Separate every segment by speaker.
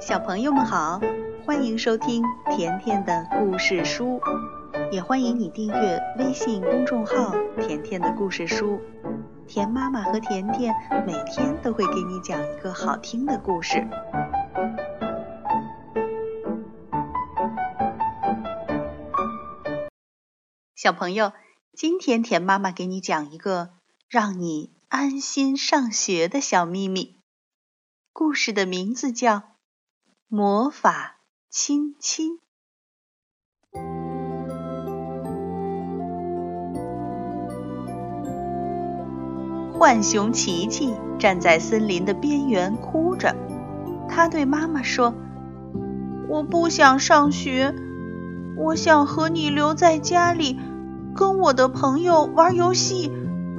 Speaker 1: 小朋友们好，欢迎收听甜甜的故事书，也欢迎你订阅微信公众号“甜甜的故事书”。甜妈妈和甜甜每天都会给你讲一个好听的故事。小朋友，今天甜妈妈给你讲一个让你安心上学的小秘密。故事的名字叫《魔法亲亲》。浣熊琪琪站在森林的边缘哭着，他对妈妈说：“
Speaker 2: 我不想上学，我想和你留在家里，跟我的朋友玩游戏，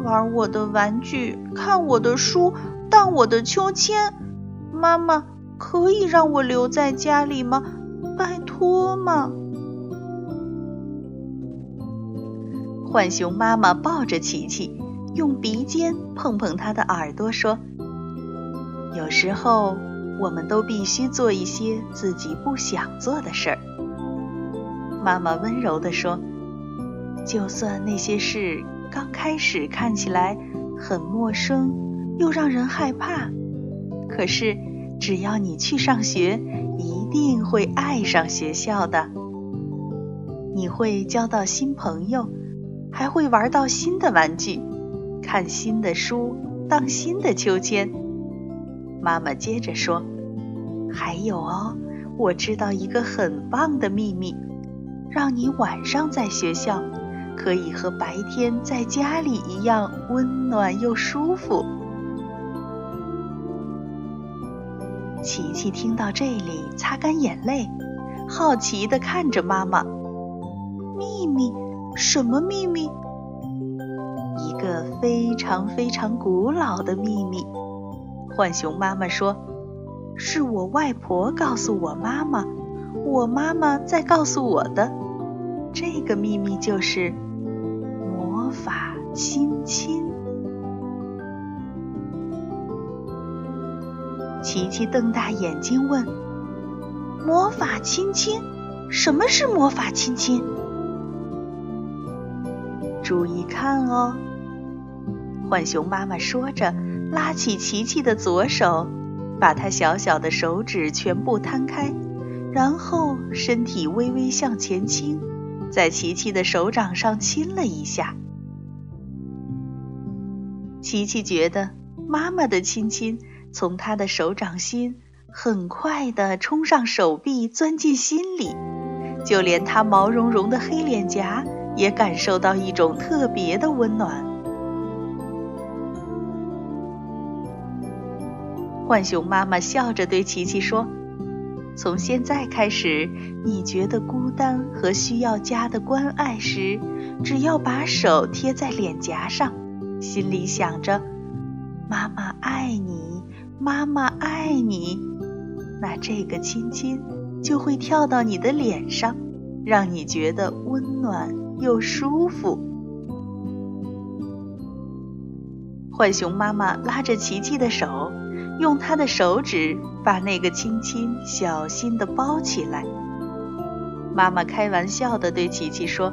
Speaker 2: 玩我的玩具，看我的书，荡我的秋千。”妈妈，可以让我留在家里吗？拜托嘛！
Speaker 1: 浣熊妈妈抱着琪琪，用鼻尖碰碰他的耳朵，说：“有时候，我们都必须做一些自己不想做的事儿。”妈妈温柔地说：“就算那些事刚开始看起来很陌生，又让人害怕，可是……”只要你去上学，一定会爱上学校的。你会交到新朋友，还会玩到新的玩具，看新的书，荡新的秋千。妈妈接着说：“还有哦，我知道一个很棒的秘密，让你晚上在学校可以和白天在家里一样温暖又舒服。”琪琪听到这里，擦干眼泪，好奇地看着妈妈。
Speaker 2: 秘密？什么秘密？
Speaker 1: 一个非常非常古老的秘密。浣熊妈妈说：“是我外婆告诉我妈妈，我妈妈再告诉我的。这个秘密就是魔法亲亲。”琪琪瞪大眼睛问：“
Speaker 2: 魔法亲亲？什么是魔法亲亲？”
Speaker 1: 注意看哦！浣熊妈妈说着，拉起琪琪的左手，把他小小的手指全部摊开，然后身体微微向前倾，在琪琪的手掌上亲了一下。琪琪觉得妈妈的亲亲。从他的手掌心很快地冲上手臂，钻进心里，就连他毛茸茸的黑脸颊也感受到一种特别的温暖。浣熊妈妈笑着对琪琪说：“从现在开始，你觉得孤单和需要家的关爱时，只要把手贴在脸颊上，心里想着‘妈妈爱你’。”妈妈爱你，那这个亲亲就会跳到你的脸上，让你觉得温暖又舒服。浣熊妈妈拉着琪琪的手，用她的手指把那个亲亲小心地包起来。妈妈开玩笑地对琪琪说：“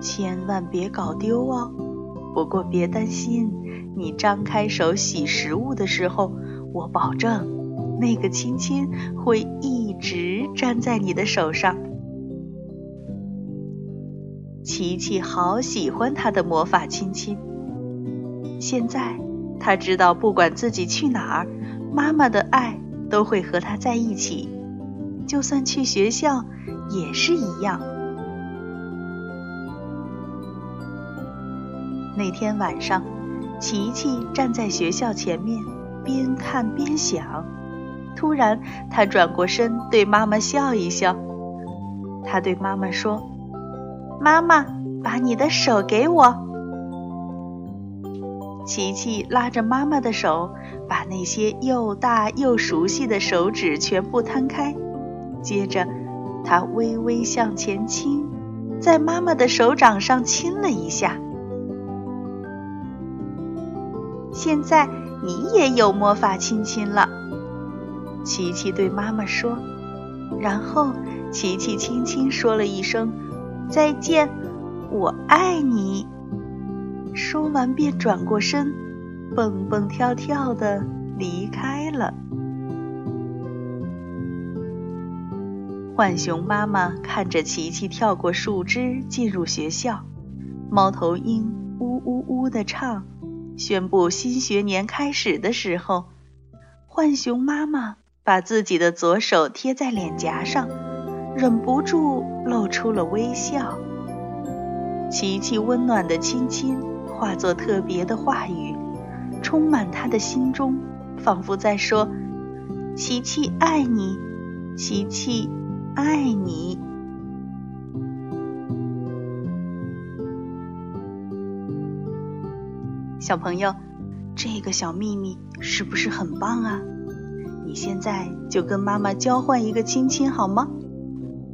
Speaker 1: 千万别搞丢哦。不过别担心，你张开手洗食物的时候。”我保证，那个亲亲会一直粘在你的手上。琪琪好喜欢他的魔法亲亲。现在他知道，不管自己去哪儿，妈妈的爱都会和他在一起，就算去学校也是一样。那天晚上，琪琪站在学校前面。边看边想，突然，他转过身对妈妈笑一笑。他对妈妈说：“
Speaker 2: 妈妈，把你的手给我。”
Speaker 1: 琪琪拉着妈妈的手，把那些又大又熟悉的手指全部摊开，接着，他微微向前倾，在妈妈的手掌上亲了一下。
Speaker 2: 现在。你也有魔法亲亲了，
Speaker 1: 琪琪对妈妈说，然后琪琪轻轻说了一声“再见，我爱你”，说完便转过身，蹦蹦跳跳的离开了。浣熊妈妈看着琪琪跳过树枝进入学校，猫头鹰呜呜呜地唱，宣布新学年开始的时候，浣熊妈妈把自己的左手贴在脸颊上，忍不住露出了微笑。琪琪温暖的亲亲化作特别的话语，充满他的心中，仿佛在说：“琪琪爱你，琪琪。”爱你，小朋友，这个小秘密是不是很棒啊？你现在就跟妈妈交换一个亲亲好吗？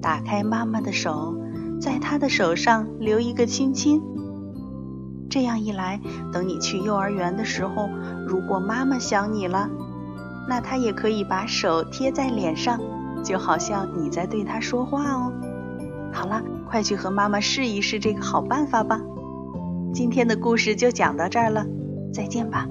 Speaker 1: 打开妈妈的手，在她的手上留一个亲亲。这样一来，等你去幼儿园的时候，如果妈妈想你了，那她也可以把手贴在脸上。就好像你在对她说话哦。好了，快去和妈妈试一试这个好办法吧。今天的故事就讲到这儿了，再见吧。